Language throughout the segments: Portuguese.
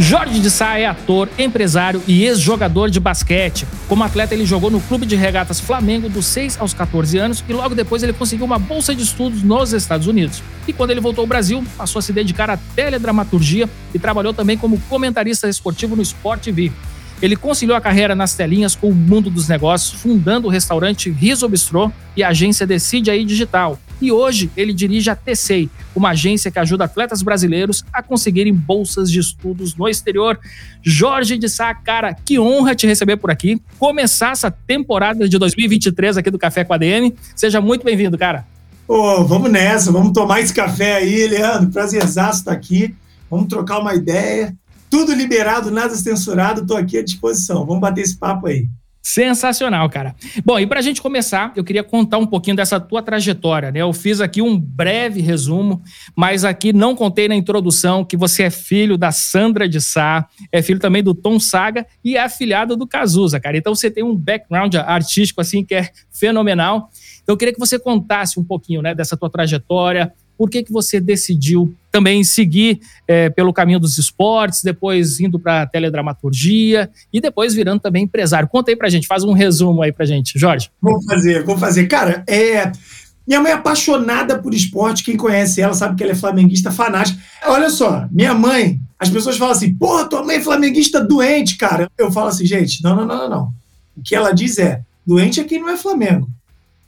Jorge de Sá é ator, empresário e ex-jogador de basquete. Como atleta, ele jogou no Clube de Regatas Flamengo dos 6 aos 14 anos e logo depois ele conseguiu uma bolsa de estudos nos Estados Unidos. E quando ele voltou ao Brasil, passou a se dedicar à teledramaturgia e trabalhou também como comentarista esportivo no Sport TV. Ele conciliou a carreira nas telinhas com o mundo dos negócios, fundando o restaurante Riso Bistrô e a agência Decide Aí Digital. E hoje ele dirige a TCEI, uma agência que ajuda atletas brasileiros a conseguirem bolsas de estudos no exterior. Jorge de Sá, cara, que honra te receber por aqui. Começar essa temporada de 2023 aqui do Café com a DM. Seja muito bem-vindo, cara. Pô, vamos nessa, vamos tomar esse café aí, Leandro. Prazerzaço estar aqui. Vamos trocar uma ideia. Tudo liberado, nada censurado, estou aqui à disposição. Vamos bater esse papo aí. Sensacional, cara. Bom, e para a gente começar, eu queria contar um pouquinho dessa tua trajetória, né? Eu fiz aqui um breve resumo, mas aqui não contei na introdução que você é filho da Sandra de Sá, é filho também do Tom Saga e é afilhado do Cazuza, cara. Então você tem um background artístico assim que é fenomenal. Então eu queria que você contasse um pouquinho, né, dessa tua trajetória, por que, que você decidiu também seguir é, pelo caminho dos esportes, depois indo para teledramaturgia e depois virando também empresário? Conta aí para gente, faz um resumo aí para gente, Jorge. Vou fazer, vou fazer. Cara, é, minha mãe é apaixonada por esporte, quem conhece ela sabe que ela é flamenguista fanática. Olha só, minha mãe, as pessoas falam assim, porra, tua mãe é flamenguista doente, cara. Eu falo assim, gente, não, não, não, não. O que ela diz é, doente é quem não é Flamengo.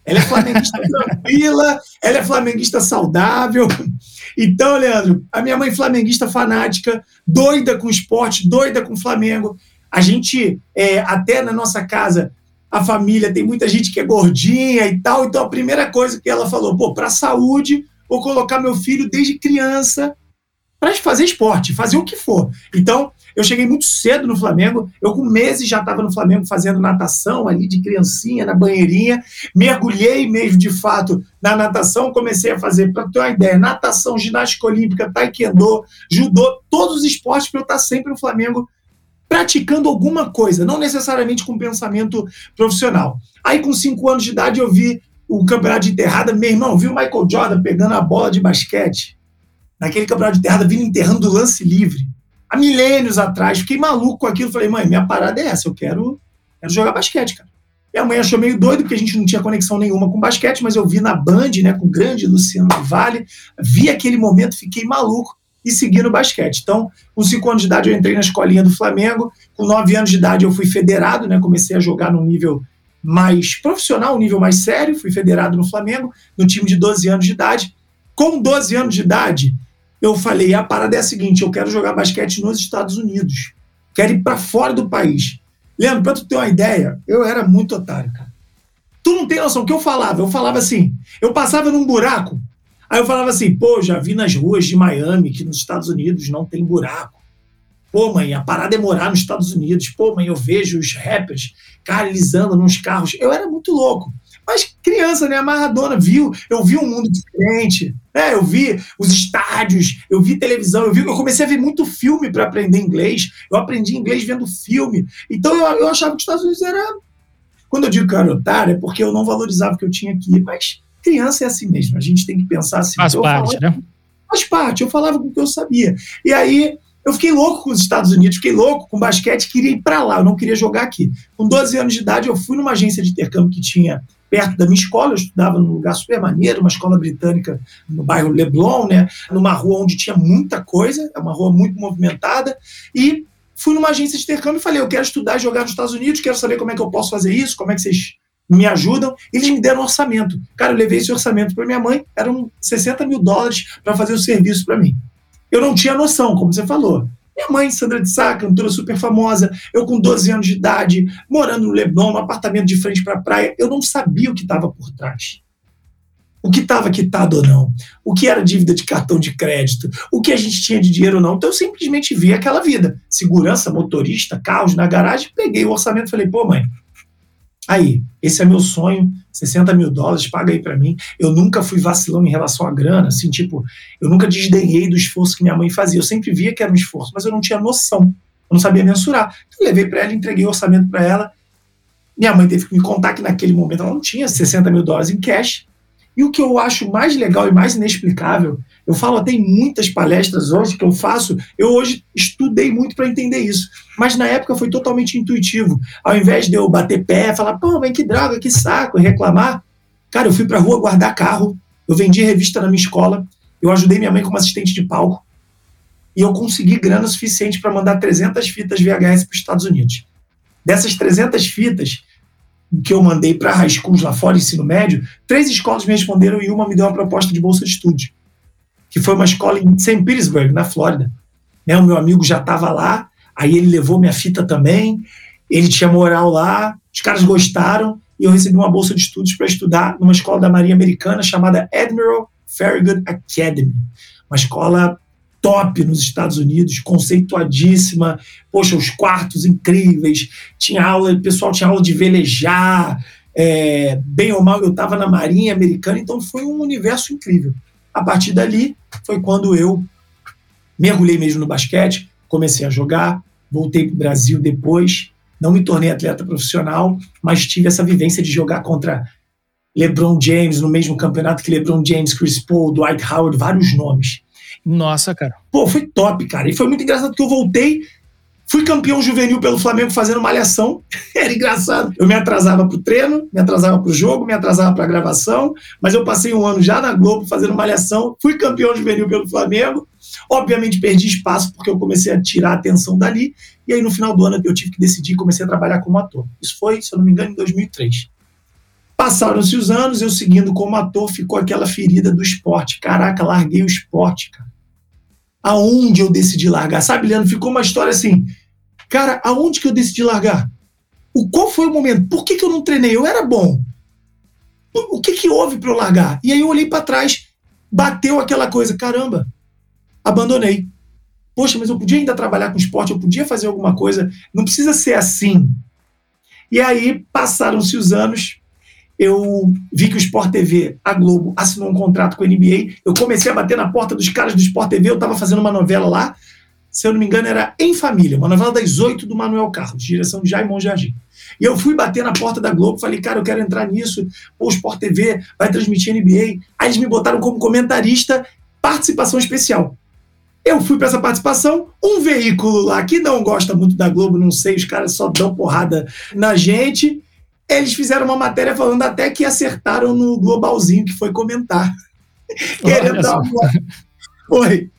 Ela é flamenguista tranquila, ela é flamenguista saudável. Então, Leandro, a minha mãe flamenguista fanática, doida com esporte, doida com Flamengo. A gente, é, até na nossa casa, a família tem muita gente que é gordinha e tal. Então, a primeira coisa que ela falou, pô, para saúde, vou colocar meu filho desde criança para fazer esporte, fazer o que for. Então, eu cheguei muito cedo no Flamengo, eu com meses já estava no Flamengo fazendo natação ali de criancinha, na banheirinha, mergulhei mesmo de fato na natação, comecei a fazer, para ter uma ideia, natação, ginástica olímpica, taekwondo, judô, todos os esportes para eu estar sempre no Flamengo praticando alguma coisa, não necessariamente com pensamento profissional. Aí com cinco anos de idade eu vi o campeonato de enterrada, meu irmão, vi o Michael Jordan pegando a bola de basquete, naquele campeonato de terrada, vindo enterrando o lance livre. Há milênios atrás, fiquei maluco com aquilo. Falei, mãe, minha parada é essa, eu quero, quero jogar basquete, cara. Minha mãe achou meio doido, porque a gente não tinha conexão nenhuma com basquete, mas eu vi na Band, né, com o grande Luciano do Vale, vi aquele momento, fiquei maluco e segui no basquete. Então, com cinco anos de idade, eu entrei na escolinha do Flamengo. Com nove anos de idade, eu fui federado, né? Comecei a jogar num nível mais profissional, um nível mais sério. Fui federado no Flamengo, no time de 12 anos de idade. Com 12 anos de idade, eu falei: a parada é a seguinte, eu quero jogar basquete nos Estados Unidos. Quero ir para fora do país. Leandro, para tu ter uma ideia, eu era muito otário, cara. Tu não tem noção o que eu falava. Eu falava assim: eu passava num buraco, aí eu falava assim, pô, já vi nas ruas de Miami que nos Estados Unidos não tem buraco. Pô, mãe, a parada é morar nos Estados Unidos. Pô, mãe, eu vejo os rappers, cara, eles andam nos carros. Eu era muito louco. Mas criança, né? A Maradona viu, eu vi um mundo diferente. Né? Eu vi os estádios, eu vi televisão, eu, vi, eu comecei a ver muito filme para aprender inglês. Eu aprendi inglês vendo filme. Então eu, eu achava que os Estados Unidos era. Quando eu digo que eu era otário, é porque eu não valorizava o que eu tinha aqui. Mas criança é assim mesmo. A gente tem que pensar assim. Faz parte, falava, né? Faz parte. Eu falava com o que eu sabia. E aí eu fiquei louco com os Estados Unidos, fiquei louco com basquete, queria ir para lá, eu não queria jogar aqui. Com 12 anos de idade, eu fui numa agência de intercâmbio que tinha perto da minha escola, eu estudava num lugar super maneiro, uma escola britânica no bairro Leblon, né, numa rua onde tinha muita coisa, é uma rua muito movimentada, e fui numa agência de intercâmbio e falei, eu quero estudar e jogar nos Estados Unidos, quero saber como é que eu posso fazer isso, como é que vocês me ajudam. Eles me deram um orçamento. Cara, eu levei esse orçamento para minha mãe, eram 60 mil dólares para fazer o serviço para mim. Eu não tinha noção, como você falou. Minha mãe, Sandra de Sá, cantora super famosa, eu com 12 anos de idade, morando no Leblon, num apartamento de frente para a praia, eu não sabia o que estava por trás. o que estava quitado ou não, o que era dívida de cartão de crédito, o que a gente tinha de dinheiro ou não. Então eu simplesmente vi aquela vida. Segurança, motorista, carros na garagem, peguei o orçamento e falei, pô, mãe, aí, esse é meu sonho, 60 mil dólares, paga aí para mim. Eu nunca fui vacilão em relação à grana, assim, tipo, eu nunca desdenhei do esforço que minha mãe fazia. Eu sempre via que era um esforço, mas eu não tinha noção, eu não sabia mensurar. Então, levei para ela, entreguei o orçamento para ela. Minha mãe teve que me contar que naquele momento ela não tinha 60 mil dólares em cash, e o que eu acho mais legal e mais inexplicável, eu falo até em muitas palestras hoje que eu faço, eu hoje estudei muito para entender isso. Mas na época foi totalmente intuitivo. Ao invés de eu bater pé, falar, pô, mas que droga, que saco, reclamar, cara, eu fui para a rua guardar carro, eu vendi revista na minha escola, eu ajudei minha mãe como assistente de palco, e eu consegui grana suficiente para mandar 300 fitas VHS para os Estados Unidos. Dessas 300 fitas, que eu mandei para high schools lá fora, ensino médio, três escolas me responderam e uma me deu uma proposta de bolsa de estudo, que foi uma escola em St. Petersburg, na Flórida. Né, o meu amigo já estava lá, aí ele levou minha fita também, ele tinha moral lá, os caras gostaram, e eu recebi uma bolsa de estudos para estudar numa escola da Marinha Americana chamada Admiral Farragut Academy, uma escola top nos Estados Unidos, conceituadíssima. Poxa, os quartos incríveis. Tinha aula, o pessoal tinha aula de velejar. É, bem ou mal, eu estava na Marinha Americana, então foi um universo incrível. A partir dali foi quando eu mergulhei mesmo no basquete, comecei a jogar, voltei para o Brasil depois. Não me tornei atleta profissional, mas tive essa vivência de jogar contra LeBron James no mesmo campeonato que LeBron James, Chris Paul, Dwight Howard, vários nomes. Nossa, cara. Pô, foi top, cara. E foi muito engraçado que eu voltei, fui campeão juvenil pelo Flamengo fazendo malhação. Era engraçado. Eu me atrasava pro treino, me atrasava pro jogo, me atrasava pra gravação, mas eu passei um ano já na Globo fazendo malhação, fui campeão juvenil pelo Flamengo. Obviamente perdi espaço porque eu comecei a tirar a atenção dali. E aí no final do ano eu tive que decidir, comecei a trabalhar como ator. Isso foi, se eu não me engano, em 2003. Passaram-se os anos, eu seguindo como ator, ficou aquela ferida do esporte. Caraca, larguei o esporte, cara aonde eu decidi largar. Sabe, Leandro, ficou uma história assim. Cara, aonde que eu decidi largar? O, qual foi o momento? Por que, que eu não treinei? Eu era bom. O, que, que houve para eu largar? E aí eu olhei para trás, bateu aquela coisa, caramba, abandonei. Poxa, mas eu podia ainda trabalhar com esporte, eu podia fazer alguma coisa, não precisa ser assim. E aí passaram-se os anos, eu vi que o Sport TV, a Globo, assinou um contrato com a NBA. Eu comecei a bater na porta dos caras do Sport TV. Eu estava fazendo uma novela lá, se eu não me engano, era Em Família, uma novela das oito do Manuel Carlos, direção de Jaimon Jardim. E eu fui bater na porta da Globo, falei, cara, eu quero entrar nisso. Pô, o Sport TV vai transmitir NBA. Aí eles me botaram como comentarista, participação especial. Eu fui para essa participação, um veículo lá que não gosta muito da Globo, não sei, os caras só dão porrada na gente. Eles fizeram uma matéria falando até que acertaram no globalzinho que foi comentar. Querendo dar uma... Foi.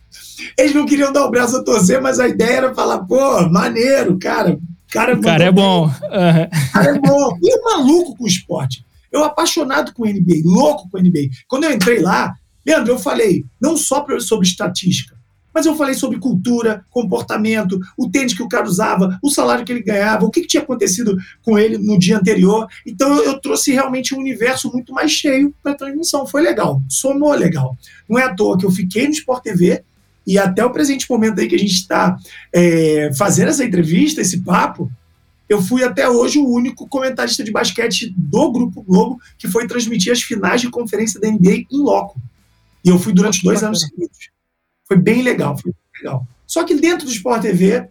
Eles não queriam dar o braço a torcer, mas a ideia era falar, pô, maneiro, cara. Cara, cara é bom. Uhum. Cara é bom. E maluco com o esporte. Eu apaixonado com o NBA, louco com o NBA. Quando eu entrei lá, Leandro, eu falei não só sobre estatística, mas eu falei sobre cultura, comportamento, o tênis que o cara usava, o salário que ele ganhava, o que, que tinha acontecido com ele no dia anterior. Então eu, eu trouxe realmente um universo muito mais cheio para a transmissão. Foi legal, somou legal. Não é à toa que eu fiquei no Sport TV e até o presente momento aí que a gente está é, fazendo essa entrevista, esse papo, eu fui até hoje o único comentarista de basquete do Grupo Globo que foi transmitir as finais de conferência da NBA em loco. E eu fui durante dois anos seguidos. Foi bem legal, foi bem legal. Só que dentro do Sport TV,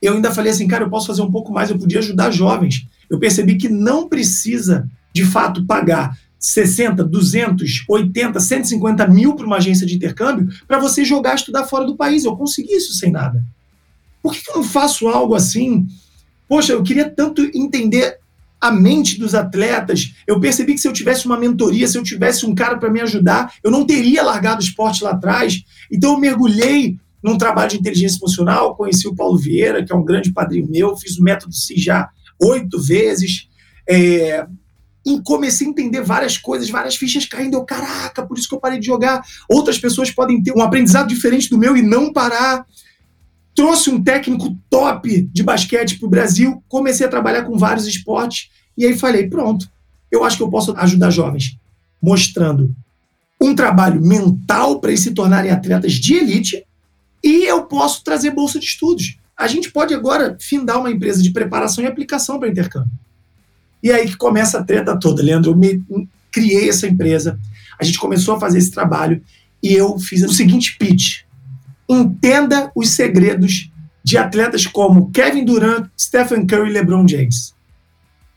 eu ainda falei assim, cara, eu posso fazer um pouco mais, eu podia ajudar jovens. Eu percebi que não precisa, de fato, pagar 60, 200, 80, 150 mil para uma agência de intercâmbio para você jogar estudar fora do país. Eu consegui isso sem nada. Por que, que eu não faço algo assim? Poxa, eu queria tanto entender a mente dos atletas. Eu percebi que se eu tivesse uma mentoria, se eu tivesse um cara para me ajudar, eu não teria largado o esporte lá atrás. Então eu mergulhei num trabalho de inteligência emocional, conheci o Paulo Vieira, que é um grande padrinho meu, fiz o método CI já oito vezes, é, e comecei a entender várias coisas, várias fichas caindo. Eu, caraca, por isso que eu parei de jogar. Outras pessoas podem ter um aprendizado diferente do meu e não parar. Trouxe um técnico top de basquete para o Brasil, comecei a trabalhar com vários esportes, e aí falei: pronto, eu acho que eu posso ajudar jovens, mostrando um trabalho mental para eles se tornarem atletas de elite e eu posso trazer bolsa de estudos. A gente pode agora findar uma empresa de preparação e aplicação para intercâmbio. E aí que começa a treta toda, Leandro. Eu me, criei essa empresa, a gente começou a fazer esse trabalho e eu fiz o seguinte pitch: entenda os segredos de atletas como Kevin Durant, Stephen Curry e LeBron James.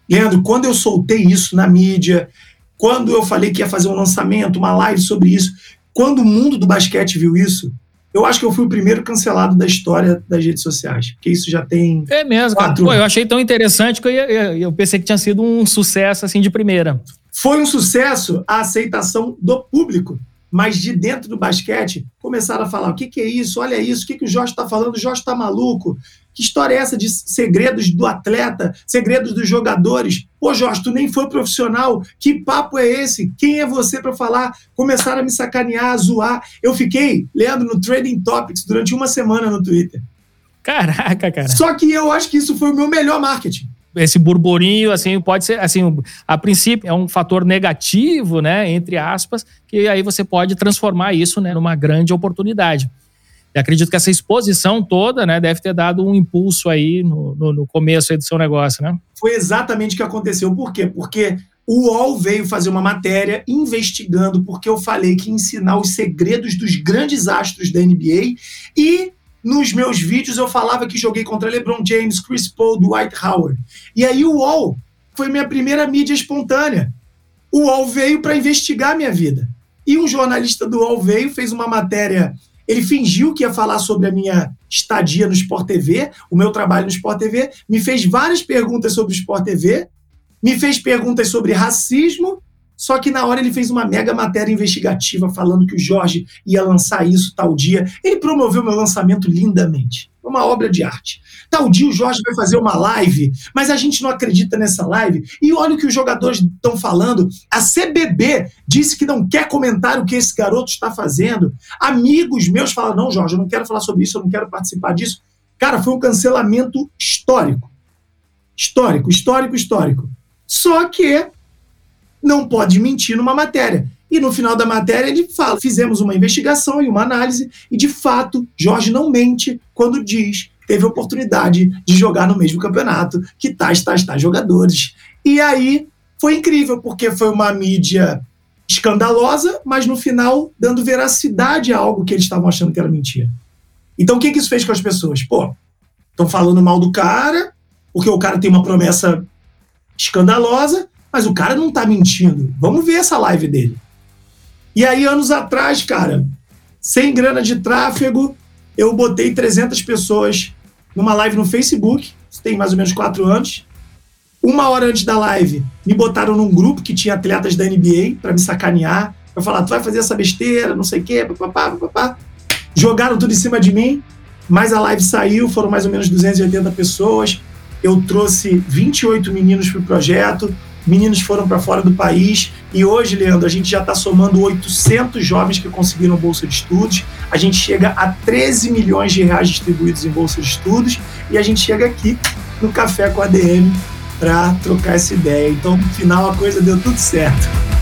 Leandro, quando eu soltei isso na mídia, quando eu falei que ia fazer um lançamento, uma live sobre isso, quando o mundo do basquete viu isso, eu acho que eu fui o primeiro cancelado da história das redes sociais, porque isso já tem. É mesmo, cara. Pô, eu achei tão interessante que eu, ia, eu pensei que tinha sido um sucesso assim de primeira. Foi um sucesso a aceitação do público mas de dentro do basquete começaram a falar: o que, que é isso? Olha isso, o que, que o Jorge está falando? O Jorge está maluco. Que história é essa de segredos do atleta, segredos dos jogadores? Pô, Jorge, tu nem foi profissional. Que papo é esse? Quem é você para falar? Começaram a me sacanear, a zoar. Eu fiquei, Leandro, no Trading Topics durante uma semana no Twitter. Caraca, cara. Só que eu acho que isso foi o meu melhor marketing esse burburinho, assim, pode ser, assim, a princípio é um fator negativo, né, entre aspas, que aí você pode transformar isso, né, numa grande oportunidade. E acredito que essa exposição toda, né, deve ter dado um impulso aí no, no, no começo aí do seu negócio, né? Foi exatamente o que aconteceu. Por quê? Porque o UOL veio fazer uma matéria investigando porque eu falei que ensinar os segredos dos grandes astros da NBA e nos meus vídeos eu falava que joguei contra LeBron James, Chris Paul, Dwight Howard. E aí o UOL foi minha primeira mídia espontânea. O UOL veio para investigar minha vida. E um jornalista do UOL veio, fez uma matéria. Ele fingiu que ia falar sobre a minha estadia no Sport TV, o meu trabalho no Sport TV, me fez várias perguntas sobre o Sport TV, me fez perguntas sobre racismo só que na hora ele fez uma mega matéria investigativa falando que o Jorge ia lançar isso tal dia. Ele promoveu meu lançamento lindamente. Uma obra de arte. Tal dia o Jorge vai fazer uma live, mas a gente não acredita nessa live. E olha o que os jogadores estão falando. A CBB disse que não quer comentar o que esse garoto está fazendo. Amigos meus falam: não, Jorge, eu não quero falar sobre isso, eu não quero participar disso. Cara, foi um cancelamento histórico. Histórico, histórico, histórico. Só que não pode mentir numa matéria. E no final da matéria ele fala: fizemos uma investigação e uma análise, e de fato, Jorge não mente quando diz teve oportunidade de jogar no mesmo campeonato que tais, tais, tais jogadores. E aí foi incrível, porque foi uma mídia escandalosa, mas no final dando veracidade a algo que eles estavam achando que era mentira. Então o que, que isso fez com as pessoas? Pô, estão falando mal do cara, porque o cara tem uma promessa escandalosa, mas o cara não tá mentindo. Vamos ver essa live dele. E aí, anos atrás, cara, sem grana de tráfego, eu botei 300 pessoas numa live no Facebook, tem mais ou menos quatro anos. Uma hora antes da live, me botaram num grupo que tinha atletas da NBA para me sacanear, para falar, tu vai fazer essa besteira, não sei o quê, papapá, papapá. Jogaram tudo em cima de mim, mas a live saiu, foram mais ou menos 280 pessoas. Eu trouxe 28 meninos para o projeto, meninos foram para fora do país e hoje, Leandro, a gente já está somando 800 jovens que conseguiram bolsa de estudos, a gente chega a 13 milhões de reais distribuídos em bolsa de estudos e a gente chega aqui no Café com a DM para trocar essa ideia. Então, no final, a coisa deu tudo certo.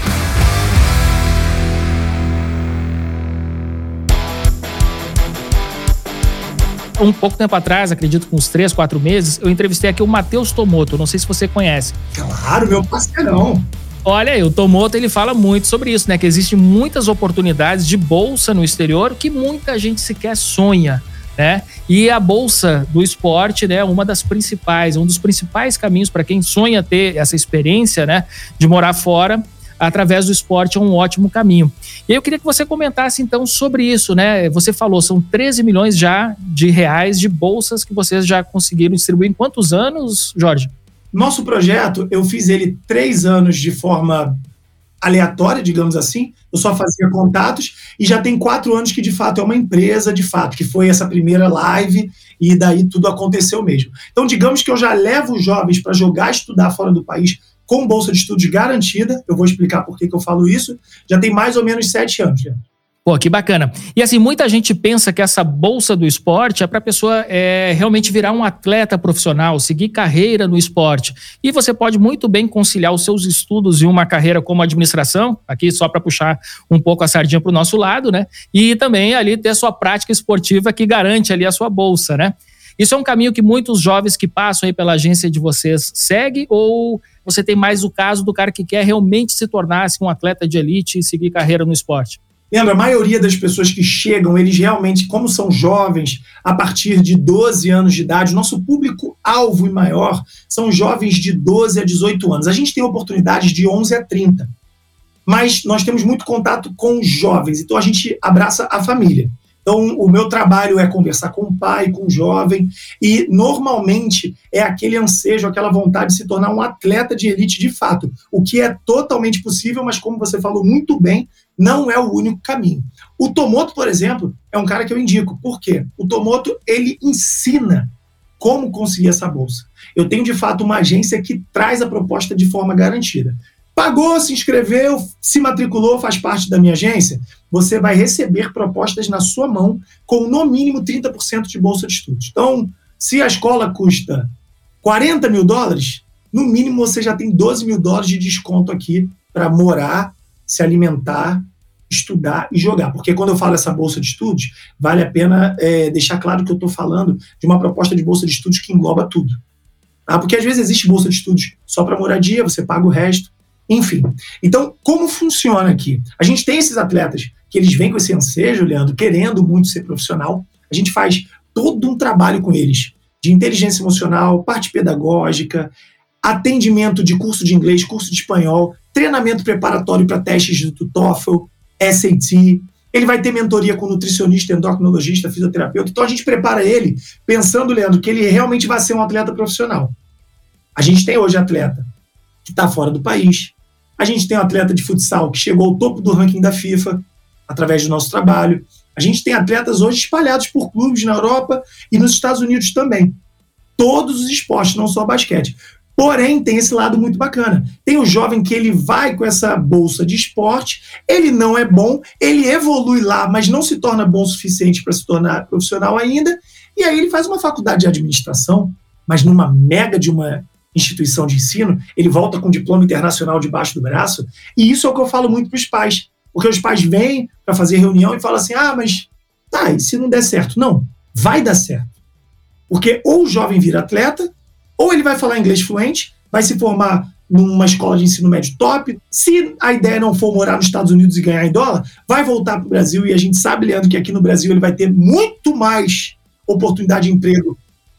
Um pouco tempo atrás, acredito com uns três, quatro meses, eu entrevistei aqui o Matheus Tomoto. Não sei se você conhece. Claro, meu parceirão. Olha aí, o Tomoto ele fala muito sobre isso, né? Que existem muitas oportunidades de bolsa no exterior que muita gente sequer sonha. Né? E a bolsa do esporte, né, uma das principais, um dos principais caminhos para quem sonha ter essa experiência, né, de morar fora através do esporte é um ótimo caminho. E eu queria que você comentasse então sobre isso, né? Você falou, são 13 milhões já de reais de bolsas que vocês já conseguiram distribuir em quantos anos, Jorge? Nosso projeto, eu fiz ele três anos de forma aleatória, digamos assim. Eu só fazia contatos e já tem quatro anos que de fato é uma empresa, de fato, que foi essa primeira live e daí tudo aconteceu mesmo. Então, digamos que eu já levo os jovens para jogar, estudar fora do país com bolsa de estudos garantida. Eu vou explicar por que, que eu falo isso. Já tem mais ou menos sete anos. Já. Pô, que bacana. E assim, muita gente pensa que essa bolsa do esporte é para a pessoa é, realmente virar um atleta profissional, seguir carreira no esporte. E você pode muito bem conciliar os seus estudos e uma carreira como administração, aqui só para puxar um pouco a sardinha para o nosso lado, né? E também ali ter sua prática esportiva que garante ali a sua bolsa, né? Isso é um caminho que muitos jovens que passam aí pela agência de vocês seguem ou você tem mais o caso do cara que quer realmente se tornar assim, um atleta de elite e seguir carreira no esporte? Lembra, a maioria das pessoas que chegam, eles realmente, como são jovens, a partir de 12 anos de idade, nosso público-alvo e maior são jovens de 12 a 18 anos. A gente tem oportunidades de 11 a 30, mas nós temos muito contato com jovens, então a gente abraça a família. Então, o meu trabalho é conversar com o pai, com o jovem, e normalmente é aquele ansejo, aquela vontade de se tornar um atleta de elite de fato, o que é totalmente possível, mas como você falou muito bem, não é o único caminho. O Tomoto, por exemplo, é um cara que eu indico. Por quê? O Tomoto, ele ensina como conseguir essa bolsa. Eu tenho, de fato, uma agência que traz a proposta de forma garantida. Pagou, se inscreveu, se matriculou, faz parte da minha agência, você vai receber propostas na sua mão com no mínimo 30% de bolsa de estudos. Então, se a escola custa 40 mil dólares, no mínimo você já tem 12 mil dólares de desconto aqui para morar, se alimentar, estudar e jogar. Porque quando eu falo essa bolsa de estudos, vale a pena é, deixar claro que eu estou falando de uma proposta de bolsa de estudos que engloba tudo. Tá? Porque às vezes existe bolsa de estudos só para moradia, você paga o resto. Enfim. Então, como funciona aqui? A gente tem esses atletas que eles vêm com esse ansejo, Leandro, querendo muito ser profissional. A gente faz todo um trabalho com eles de inteligência emocional, parte pedagógica, atendimento de curso de inglês, curso de espanhol, treinamento preparatório para testes do TOEFL, SAT. Ele vai ter mentoria com nutricionista, endocrinologista, fisioterapeuta. Então a gente prepara ele pensando, Leandro, que ele realmente vai ser um atleta profissional. A gente tem hoje atleta que está fora do país, a gente tem um atleta de futsal que chegou ao topo do ranking da FIFA através do nosso trabalho. A gente tem atletas hoje espalhados por clubes na Europa e nos Estados Unidos também. Todos os esportes, não só basquete. Porém, tem esse lado muito bacana. Tem o jovem que ele vai com essa bolsa de esporte, ele não é bom, ele evolui lá, mas não se torna bom o suficiente para se tornar profissional ainda, e aí ele faz uma faculdade de administração, mas numa mega de uma instituição de ensino, ele volta com um diploma internacional debaixo do braço, e isso é o que eu falo muito para os pais, porque os pais vêm para fazer reunião e falam assim: ah, mas tá, e se não der certo? Não, vai dar certo. Porque ou o jovem vira atleta, ou ele vai falar inglês fluente, vai se formar numa escola de ensino médio top. Se a ideia não for morar nos Estados Unidos e ganhar em dólar, vai voltar para o Brasil e a gente sabe, Leandro, que aqui no Brasil ele vai ter muito mais oportunidade de emprego,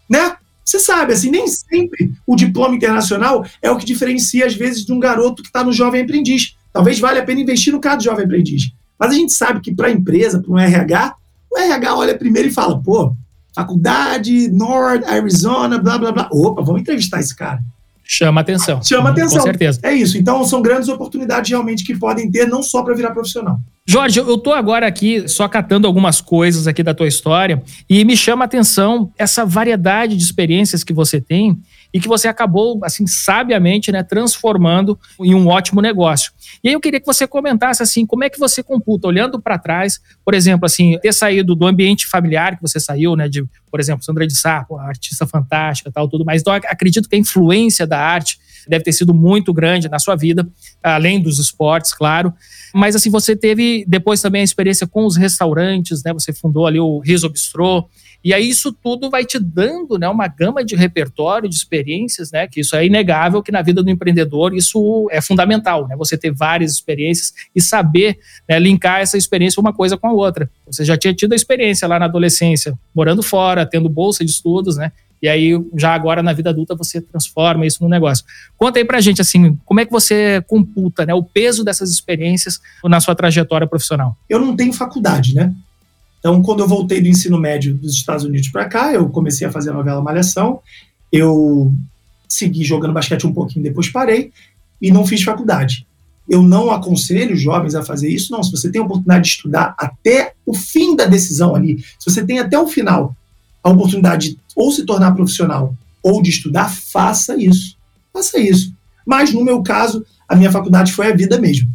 né? Você sabe, assim, nem sempre o diploma internacional é o que diferencia, às vezes, de um garoto que está no jovem aprendiz. Talvez valha a pena investir no caso do jovem aprendiz. Mas a gente sabe que para a empresa, para um RH, o RH olha primeiro e fala, pô, faculdade, North, Arizona, blá, blá, blá. Opa, vamos entrevistar esse cara. Chama atenção. Chama atenção. Com certeza. É isso. Então, são grandes oportunidades realmente que podem ter, não só para virar profissional. Jorge, eu estou agora aqui só catando algumas coisas aqui da tua história e me chama a atenção essa variedade de experiências que você tem e que você acabou, assim, sabiamente, né, transformando em um ótimo negócio. E aí eu queria que você comentasse, assim, como é que você computa, olhando para trás, por exemplo, assim, ter saído do ambiente familiar que você saiu, né, de, por exemplo, Sandra de Sá, artista fantástica, tal, tudo mais. Então, acredito que a influência da arte deve ter sido muito grande na sua vida, além dos esportes, claro. Mas assim, você teve depois também a experiência com os restaurantes, né? Você fundou ali o Riso Bistrô. E aí isso tudo vai te dando, né, uma gama de repertório, de experiências, né, que isso é inegável que na vida do empreendedor isso é fundamental, né, você ter várias experiências e saber né, linkar essa experiência uma coisa com a outra. Você já tinha tido a experiência lá na adolescência, morando fora, tendo bolsa de estudos, né, e aí já agora na vida adulta você transforma isso no negócio. Conta aí pra gente assim, como é que você computa, né, o peso dessas experiências na sua trajetória profissional? Eu não tenho faculdade, né? Então, quando eu voltei do ensino médio dos Estados Unidos para cá, eu comecei a fazer a novela Malhação. Eu segui jogando basquete um pouquinho, depois parei e não fiz faculdade. Eu não aconselho jovens a fazer isso, não. Se você tem a oportunidade de estudar até o fim da decisão ali, se você tem até o final a oportunidade de ou se tornar profissional ou de estudar, faça isso. Faça isso. Mas, no meu caso, a minha faculdade foi a vida mesmo.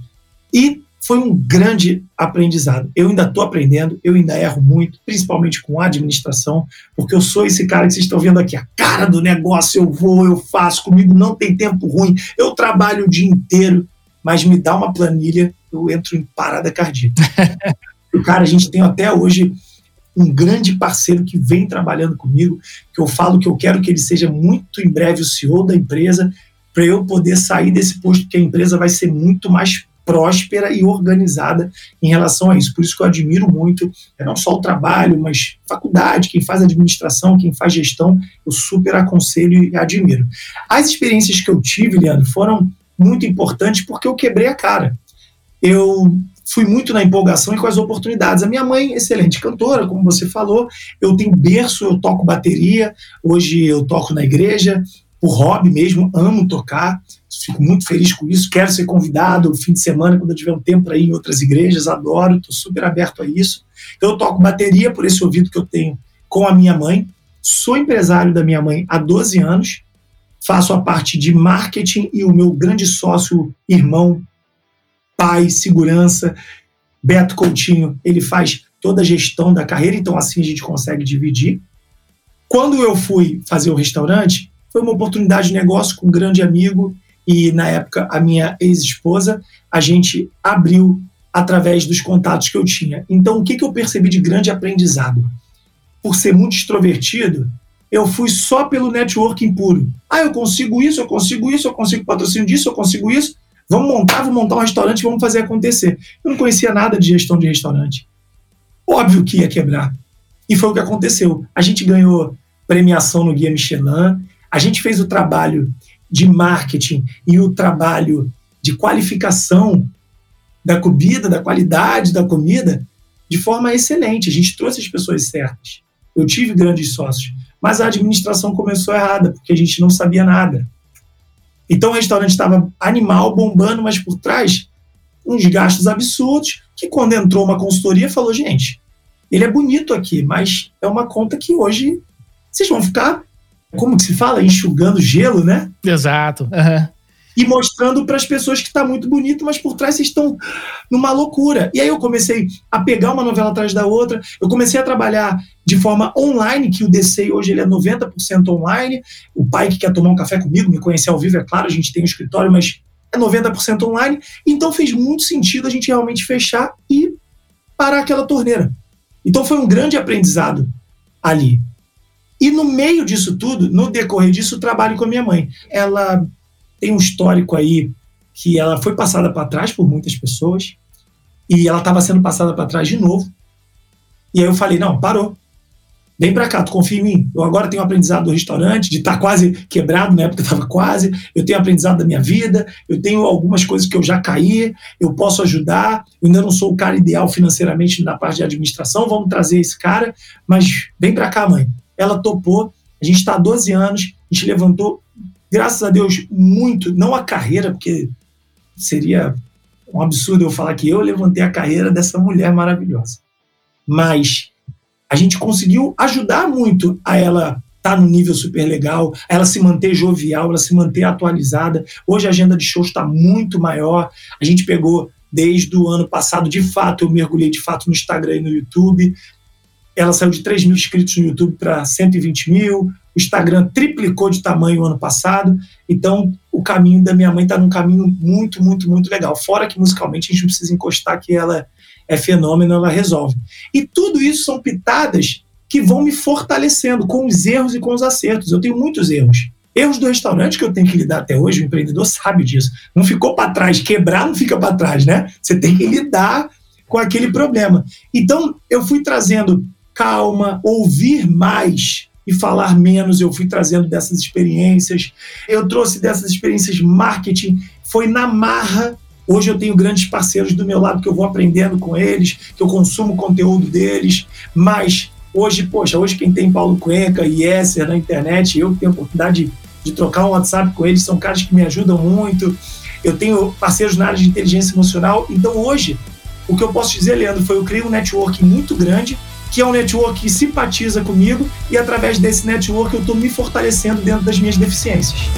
E foi um grande aprendizado. Eu ainda estou aprendendo, eu ainda erro muito, principalmente com administração, porque eu sou esse cara que vocês estão vendo aqui, a cara do negócio, eu vou, eu faço, comigo não tem tempo ruim, eu trabalho o dia inteiro, mas me dá uma planilha, eu entro em parada cardíaca. o cara, a gente tem até hoje um grande parceiro que vem trabalhando comigo, que eu falo que eu quero que ele seja muito em breve o CEO da empresa, para eu poder sair desse posto, que a empresa vai ser muito mais próspera e organizada em relação a isso. Por isso que eu admiro muito, é não só o trabalho, mas faculdade, quem faz administração, quem faz gestão, eu super aconselho e admiro. As experiências que eu tive, Leandro, foram muito importantes porque eu quebrei a cara. Eu fui muito na empolgação e com as oportunidades. A minha mãe, excelente cantora, como você falou, eu tenho berço, eu toco bateria, hoje eu toco na igreja, por hobby mesmo, amo tocar, fico muito feliz com isso, quero ser convidado fim de semana, quando eu tiver um tempo ir em outras igrejas, adoro, estou super aberto a isso. Então, eu toco bateria por esse ouvido que eu tenho com a minha mãe, sou empresário da minha mãe há 12 anos, faço a parte de marketing e o meu grande sócio, irmão, pai, segurança, Beto Coutinho, ele faz toda a gestão da carreira, então assim a gente consegue dividir. Quando eu fui fazer o restaurante, foi uma oportunidade de negócio com um grande amigo e, na época, a minha ex-esposa. A gente abriu através dos contatos que eu tinha. Então, o que, que eu percebi de grande aprendizado? Por ser muito extrovertido, eu fui só pelo networking puro. Ah, eu consigo isso, eu consigo isso, eu consigo patrocínio disso, eu consigo isso. Vamos montar, vamos montar um restaurante, vamos fazer acontecer. Eu não conhecia nada de gestão de restaurante. Óbvio que ia quebrar. E foi o que aconteceu. A gente ganhou premiação no Guia Michelin, a gente fez o trabalho de marketing e o trabalho de qualificação da comida, da qualidade da comida, de forma excelente. A gente trouxe as pessoas certas. Eu tive grandes sócios, mas a administração começou errada, porque a gente não sabia nada. Então o restaurante estava animal, bombando, mas por trás uns gastos absurdos, que quando entrou uma consultoria falou, gente, ele é bonito aqui, mas é uma conta que hoje vocês vão ficar como que se fala? Enxugando gelo, né? Exato. Uhum. E mostrando para as pessoas que está muito bonito, mas por trás vocês estão numa loucura. E aí eu comecei a pegar uma novela atrás da outra, eu comecei a trabalhar de forma online, que o DC hoje ele é 90% online. O pai que quer tomar um café comigo, me conhecer ao vivo, é claro, a gente tem um escritório, mas é 90% online. Então fez muito sentido a gente realmente fechar e parar aquela torneira. Então foi um grande aprendizado ali. E no meio disso tudo, no decorrer disso, trabalho com a minha mãe. Ela tem um histórico aí que ela foi passada para trás por muitas pessoas e ela estava sendo passada para trás de novo. E aí eu falei: não, parou. Vem para cá, tu confia em mim. Eu agora tenho aprendizado do restaurante, de estar tá quase quebrado, na época estava quase. Eu tenho aprendizado da minha vida, eu tenho algumas coisas que eu já caí, eu posso ajudar. Eu ainda não sou o cara ideal financeiramente na parte de administração, vamos trazer esse cara, mas vem para cá, mãe ela topou. A gente está há 12 anos, a gente levantou, graças a Deus, muito, não a carreira, porque seria um absurdo eu falar que eu levantei a carreira dessa mulher maravilhosa. Mas a gente conseguiu ajudar muito a ela estar tá no nível super legal, a ela se manter jovial, ela se manter atualizada. Hoje a agenda de shows está muito maior. A gente pegou desde o ano passado, de fato, eu mergulhei de fato no Instagram e no YouTube. Ela saiu de 3 mil inscritos no YouTube para 120 mil. O Instagram triplicou de tamanho ano passado. Então, o caminho da minha mãe está num caminho muito, muito, muito legal. Fora que musicalmente a gente precisa encostar, que ela é fenômeno, ela resolve. E tudo isso são pitadas que vão me fortalecendo com os erros e com os acertos. Eu tenho muitos erros. Erros do restaurante que eu tenho que lidar até hoje, o empreendedor sabe disso. Não ficou para trás, quebrar não fica para trás, né? Você tem que lidar com aquele problema. Então, eu fui trazendo calma, ouvir mais e falar menos. Eu fui trazendo dessas experiências. Eu trouxe dessas experiências marketing. Foi na marra. Hoje eu tenho grandes parceiros do meu lado que eu vou aprendendo com eles, que eu consumo conteúdo deles. Mas hoje, poxa, hoje quem tem Paulo Cuenca e Esser na internet, eu tenho a oportunidade de, de trocar um WhatsApp com eles, são caras que me ajudam muito. Eu tenho parceiros na área de inteligência emocional. Então hoje, o que eu posso dizer, Leandro, foi eu criei um network muito grande que é um network que simpatiza comigo e através desse network eu estou me fortalecendo dentro das minhas deficiências.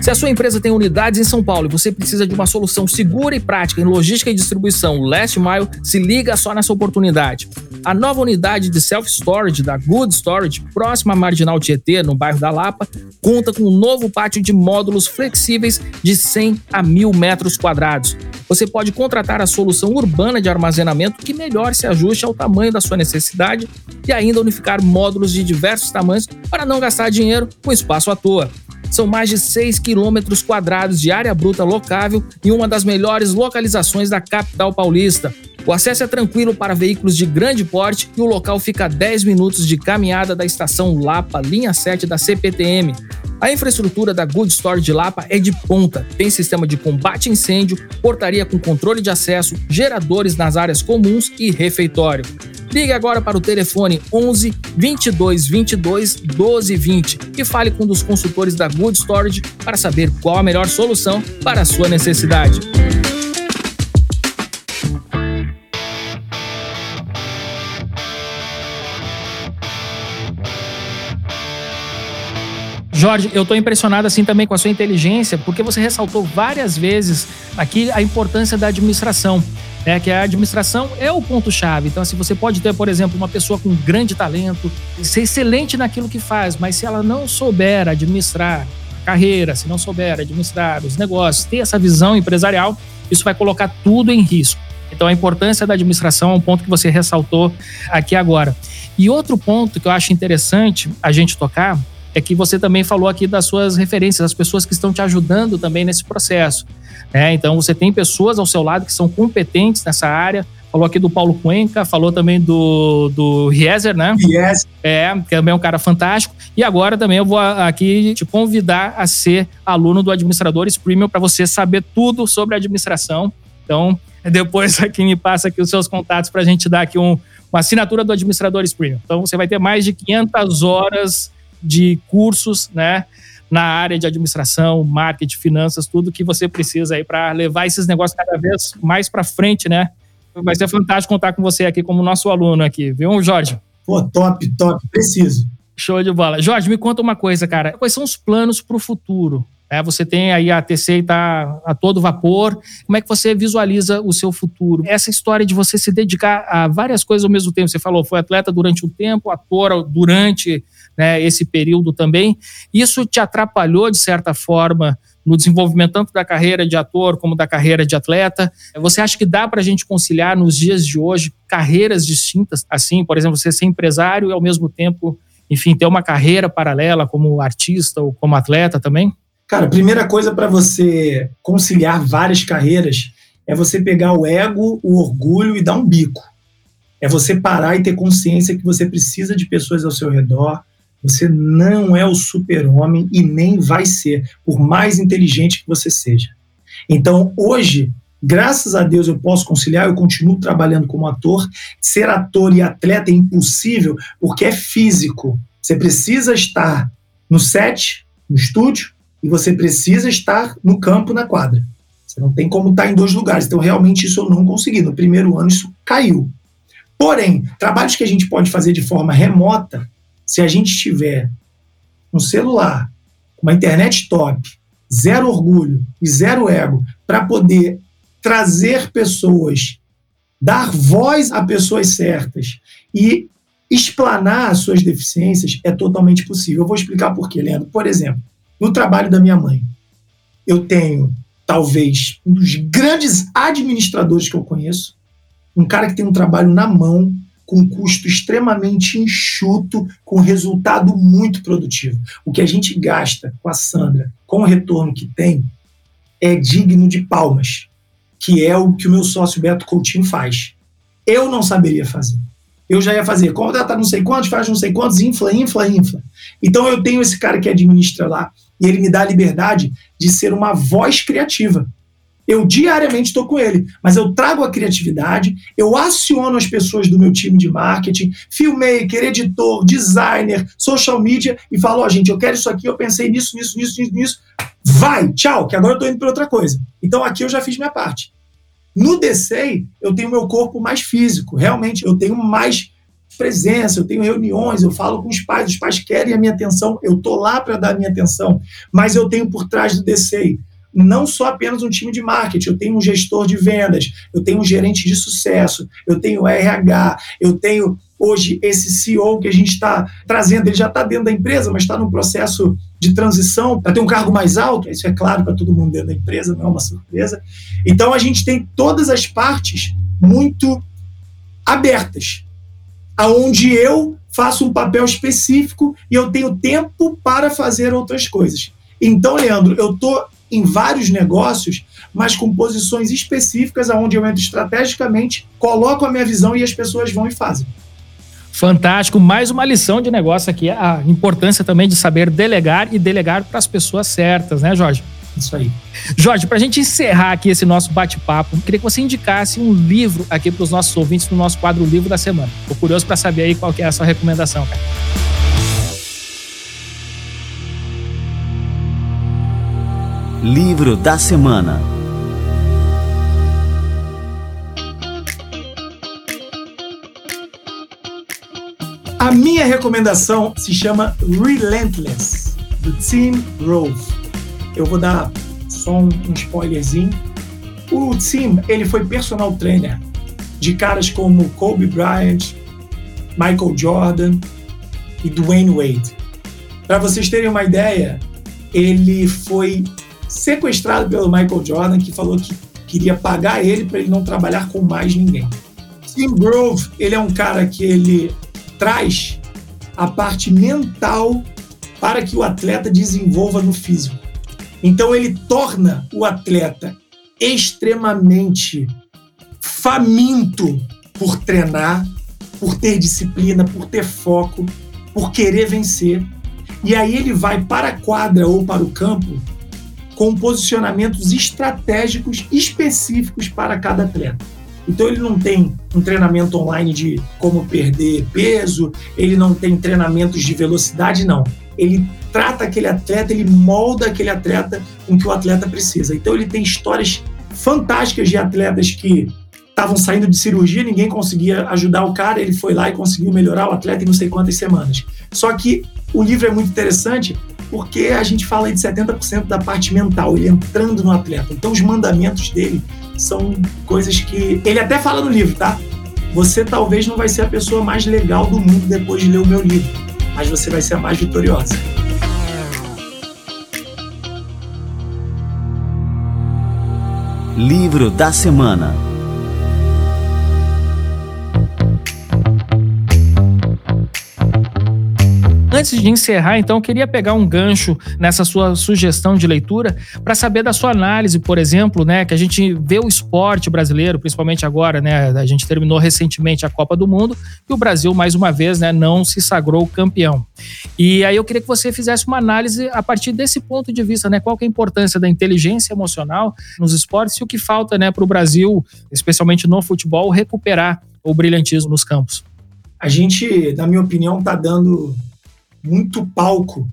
Se a sua empresa tem unidades em São Paulo e você precisa de uma solução segura e prática em logística e distribuição last mile, se liga só nessa oportunidade. A nova unidade de self-storage da Good Storage, próxima à Marginal Tietê, no bairro da Lapa, conta com um novo pátio de módulos flexíveis de 100 a 1000 metros quadrados. Você pode contratar a solução urbana de armazenamento que melhor se ajuste ao tamanho da sua necessidade e ainda unificar módulos de diversos tamanhos para não gastar dinheiro com espaço à toa. São mais de 6 quilômetros quadrados de área bruta locável e uma das melhores localizações da capital paulista. O acesso é tranquilo para veículos de grande porte e o local fica a 10 minutos de caminhada da estação Lapa, linha 7 da CPTM. A infraestrutura da Good Store de Lapa é de ponta. Tem sistema de combate a incêndio, portaria com controle de acesso, geradores nas áreas comuns e refeitório. Ligue agora para o telefone 11 22 22 12 20 e fale com um dos consultores da Good Storage para saber qual a melhor solução para a sua necessidade. Jorge, eu estou impressionado assim também com a sua inteligência, porque você ressaltou várias vezes aqui a importância da administração. É que a administração é o ponto-chave. Então, assim, você pode ter, por exemplo, uma pessoa com grande talento, ser excelente naquilo que faz, mas se ela não souber administrar a carreira, se não souber administrar os negócios, ter essa visão empresarial, isso vai colocar tudo em risco. Então, a importância da administração é um ponto que você ressaltou aqui agora. E outro ponto que eu acho interessante a gente tocar é que você também falou aqui das suas referências, as pessoas que estão te ajudando também nesse processo. Né? Então, você tem pessoas ao seu lado que são competentes nessa área. Falou aqui do Paulo Cuenca, falou também do, do Rieser, né? Yes. É, que também é um cara fantástico. E agora também eu vou aqui te convidar a ser aluno do Administradores Premium para você saber tudo sobre administração. Então, depois aqui me passa aqui os seus contatos para a gente dar aqui um, uma assinatura do Administradores Premium. Então, você vai ter mais de 500 horas de cursos, né? Na área de administração, marketing, finanças, tudo que você precisa aí para levar esses negócios cada vez mais para frente, né? Vai ser fantástico contar com você aqui como nosso aluno aqui, viu, Jorge? Pô, top, top, preciso. Show de bola. Jorge, me conta uma coisa, cara. Quais são os planos para o futuro? É, você tem aí a TC está a todo vapor. Como é que você visualiza o seu futuro? Essa história de você se dedicar a várias coisas ao mesmo tempo. Você falou, foi atleta durante um tempo, ator durante né, esse período também. Isso te atrapalhou, de certa forma, no desenvolvimento tanto da carreira de ator como da carreira de atleta. Você acha que dá para a gente conciliar nos dias de hoje carreiras distintas? Assim, por exemplo, você ser empresário e ao mesmo tempo, enfim, ter uma carreira paralela como artista ou como atleta também? Cara, primeira coisa para você conciliar várias carreiras é você pegar o ego, o orgulho e dar um bico. É você parar e ter consciência que você precisa de pessoas ao seu redor. Você não é o super-homem e nem vai ser, por mais inteligente que você seja. Então, hoje, graças a Deus, eu posso conciliar, eu continuo trabalhando como ator. Ser ator e atleta é impossível porque é físico. Você precisa estar no set, no estúdio, e você precisa estar no campo, na quadra. Você não tem como estar em dois lugares. Então, realmente, isso eu não consegui. No primeiro ano, isso caiu. Porém, trabalhos que a gente pode fazer de forma remota, se a gente tiver um celular, uma internet top, zero orgulho e zero ego, para poder trazer pessoas, dar voz a pessoas certas e explanar as suas deficiências, é totalmente possível. Eu vou explicar por quê, Leandro. Por exemplo, no trabalho da minha mãe, eu tenho talvez um dos grandes administradores que eu conheço, um cara que tem um trabalho na mão, com custo extremamente enxuto, com resultado muito produtivo. O que a gente gasta com a Sandra, com o retorno que tem, é digno de palmas, que é o que o meu sócio Beto Coutinho faz. Eu não saberia fazer. Eu já ia fazer, contrata não sei quantos, faz não sei quantos, infla, infla, infla. Então eu tenho esse cara que administra lá, e ele me dá a liberdade de ser uma voz criativa. Eu diariamente estou com ele, mas eu trago a criatividade, eu aciono as pessoas do meu time de marketing, filmmaker, editor, designer, social media e falo: Ó, oh, gente, eu quero isso aqui, eu pensei nisso, nisso, nisso, nisso, nisso. Vai, tchau, que agora eu estou indo para outra coisa. Então aqui eu já fiz minha parte. No DCEI, eu tenho meu corpo mais físico, realmente, eu tenho mais presença, eu tenho reuniões, eu falo com os pais, os pais querem a minha atenção, eu tô lá para dar a minha atenção, mas eu tenho por trás do DCI não só apenas um time de marketing, eu tenho um gestor de vendas, eu tenho um gerente de sucesso, eu tenho RH, eu tenho hoje esse CEO que a gente está trazendo, ele já está dentro da empresa, mas está num processo de transição para ter um cargo mais alto, isso é claro para todo mundo dentro da empresa, não é uma surpresa. Então a gente tem todas as partes muito abertas, aonde eu faço um papel específico e eu tenho tempo para fazer outras coisas. Então, Leandro, eu estou em vários negócios, mas com posições específicas aonde eu entro estrategicamente, coloco a minha visão e as pessoas vão e fazem. Fantástico, mais uma lição de negócio aqui, a importância também de saber delegar e delegar para as pessoas certas, né, Jorge? Isso aí. Jorge, para a gente encerrar aqui esse nosso bate-papo, queria que você indicasse um livro aqui para os nossos ouvintes no nosso quadro Livro da Semana. Estou curioso para saber aí qual que é a sua recomendação, cara. Livro da Semana A minha recomendação se chama Relentless, do Tim Grove. Eu vou dar só um, um spoilerzinho. O Tim, ele foi personal trainer de caras como Kobe Bryant, Michael Jordan e Dwayne Wade. Para vocês terem uma ideia, ele foi sequestrado pelo Michael Jordan, que falou que queria pagar ele para ele não trabalhar com mais ninguém. Tim Grove, ele é um cara que ele traz a parte mental para que o atleta desenvolva no físico. Então ele torna o atleta extremamente faminto por treinar, por ter disciplina, por ter foco, por querer vencer. E aí ele vai para a quadra ou para o campo com posicionamentos estratégicos específicos para cada atleta. Então ele não tem um treinamento online de como perder peso, ele não tem treinamentos de velocidade, não. Ele trata aquele atleta, ele molda aquele atleta com o que o atleta precisa. Então ele tem histórias fantásticas de atletas que estavam saindo de cirurgia, ninguém conseguia ajudar o cara, ele foi lá e conseguiu melhorar o atleta em não sei quantas semanas. Só que o livro é muito interessante porque a gente fala de 70% da parte mental, ele entrando no atleta. Então, os mandamentos dele são coisas que. Ele até fala no livro, tá? Você talvez não vai ser a pessoa mais legal do mundo depois de ler o meu livro, mas você vai ser a mais vitoriosa. Livro da Semana Antes de encerrar, então, eu queria pegar um gancho nessa sua sugestão de leitura para saber da sua análise, por exemplo, né, que a gente vê o esporte brasileiro, principalmente agora, né, a gente terminou recentemente a Copa do Mundo e o Brasil mais uma vez, né, não se sagrou campeão. E aí eu queria que você fizesse uma análise a partir desse ponto de vista, né, qual que é a importância da inteligência emocional nos esportes e o que falta, né, para o Brasil, especialmente no futebol, recuperar o brilhantismo nos campos. A gente, na minha opinião, está dando muito palco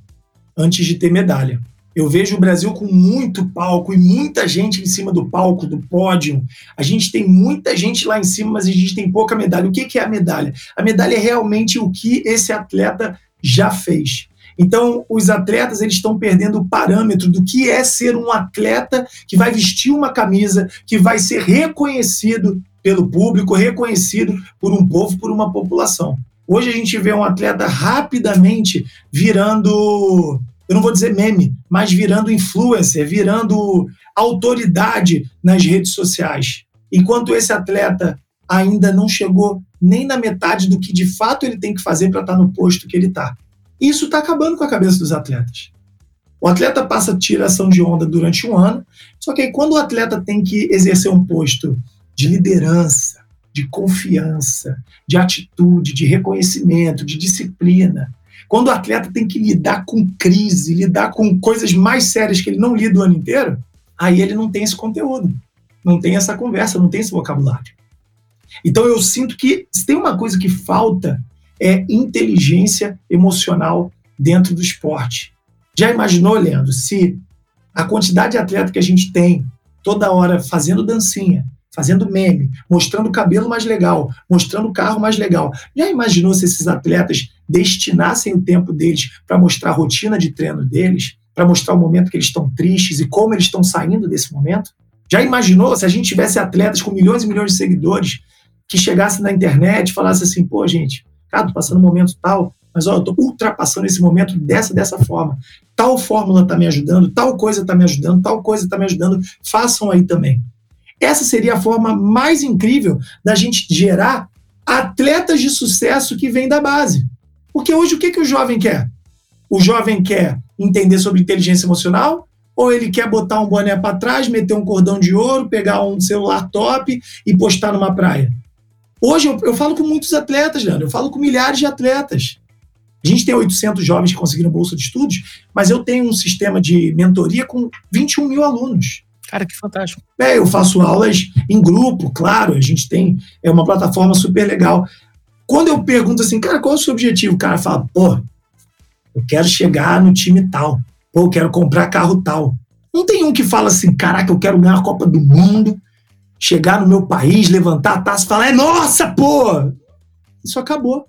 antes de ter medalha. Eu vejo o Brasil com muito palco e muita gente em cima do palco, do pódio. A gente tem muita gente lá em cima, mas a gente tem pouca medalha. O que é a medalha? A medalha é realmente o que esse atleta já fez. Então, os atletas eles estão perdendo o parâmetro do que é ser um atleta que vai vestir uma camisa, que vai ser reconhecido pelo público, reconhecido por um povo, por uma população. Hoje a gente vê um atleta rapidamente virando, eu não vou dizer meme, mas virando influencer, virando autoridade nas redes sociais. Enquanto esse atleta ainda não chegou nem na metade do que de fato ele tem que fazer para estar tá no posto que ele está. Isso está acabando com a cabeça dos atletas. O atleta passa tiração de onda durante um ano, só que aí quando o atleta tem que exercer um posto de liderança, de confiança, de atitude, de reconhecimento, de disciplina. Quando o atleta tem que lidar com crise, lidar com coisas mais sérias que ele não lida o ano inteiro, aí ele não tem esse conteúdo, não tem essa conversa, não tem esse vocabulário. Então eu sinto que se tem uma coisa que falta é inteligência emocional dentro do esporte. Já imaginou, Leandro, se a quantidade de atleta que a gente tem toda hora fazendo dancinha, fazendo meme, mostrando o cabelo mais legal, mostrando o carro mais legal. Já imaginou se esses atletas destinassem o tempo deles para mostrar a rotina de treino deles, para mostrar o momento que eles estão tristes e como eles estão saindo desse momento? Já imaginou se a gente tivesse atletas com milhões e milhões de seguidores que chegassem na internet e falassem assim, pô, gente, cara, tô passando um momento tal, mas ó, eu tô ultrapassando esse momento dessa dessa forma. Tal fórmula tá me ajudando, tal coisa tá me ajudando, tal coisa tá me ajudando, façam aí também. Essa seria a forma mais incrível da gente gerar atletas de sucesso que vêm da base. Porque hoje o que, que o jovem quer? O jovem quer entender sobre inteligência emocional, ou ele quer botar um boné para trás, meter um cordão de ouro, pegar um celular top e postar numa praia. Hoje eu, eu falo com muitos atletas, Leandro, eu falo com milhares de atletas. A gente tem 800 jovens que conseguiram bolsa de estudos, mas eu tenho um sistema de mentoria com 21 mil alunos. Cara, que fantástico. É, eu faço aulas em grupo, claro, a gente tem é uma plataforma super legal. Quando eu pergunto assim, cara, qual é o seu objetivo? O cara fala, pô, eu quero chegar no time tal, pô, eu quero comprar carro tal. Não tem um que fala assim, caraca, eu quero ganhar a Copa do Mundo, chegar no meu país, levantar a taça e falar, é nossa, pô! Isso acabou.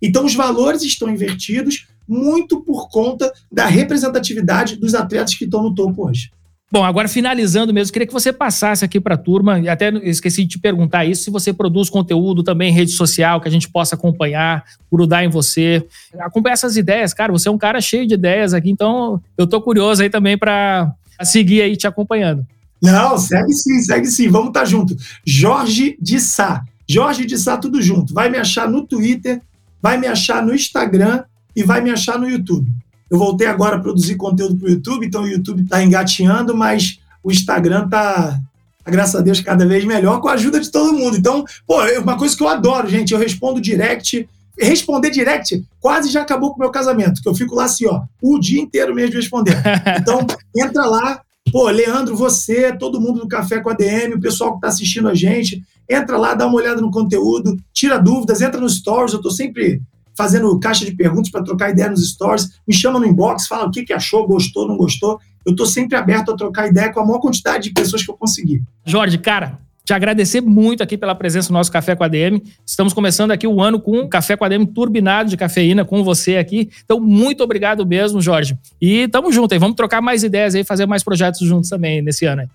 Então os valores estão invertidos muito por conta da representatividade dos atletas que estão no topo hoje. Bom, agora finalizando mesmo, queria que você passasse aqui para a turma, e até esqueci de te perguntar isso, se você produz conteúdo também em rede social, que a gente possa acompanhar, grudar em você. Acompanhar essas ideias, cara, você é um cara cheio de ideias aqui, então eu tô curioso aí também para seguir aí te acompanhando. Não, segue sim, segue sim, vamos estar tá junto. Jorge de Sá. Jorge de Sá, tudo junto. Vai me achar no Twitter, vai me achar no Instagram e vai me achar no YouTube. Eu voltei agora a produzir conteúdo para o YouTube, então o YouTube está engateando, mas o Instagram está, graças a Deus, cada vez melhor com a ajuda de todo mundo. Então, pô, é uma coisa que eu adoro, gente. Eu respondo direct. Responder direct quase já acabou com o meu casamento, que eu fico lá assim, ó, o dia inteiro mesmo respondendo. Então, entra lá, pô, Leandro, você, todo mundo do Café com a DM, o pessoal que está assistindo a gente, entra lá, dá uma olhada no conteúdo, tira dúvidas, entra nos stories, eu estou sempre fazendo caixa de perguntas para trocar ideia nos stories, me chama no inbox, fala o que, que achou, gostou, não gostou. Eu estou sempre aberto a trocar ideia com a maior quantidade de pessoas que eu conseguir. Jorge, cara, te agradecer muito aqui pela presença no nosso Café com a DM. Estamos começando aqui o ano com um Café com a DM turbinado de cafeína com você aqui. Então, muito obrigado mesmo, Jorge. E tamo junto aí. Vamos trocar mais ideias aí, fazer mais projetos juntos também nesse ano aí.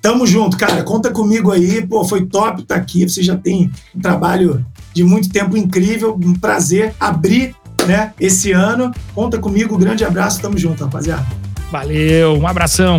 Tamo junto, cara. Conta comigo aí. Pô, foi top estar tá aqui. Você já tem um trabalho de muito tempo incrível. Um prazer abrir né, esse ano. Conta comigo. Grande abraço. Tamo junto, rapaziada. Valeu. Um abração.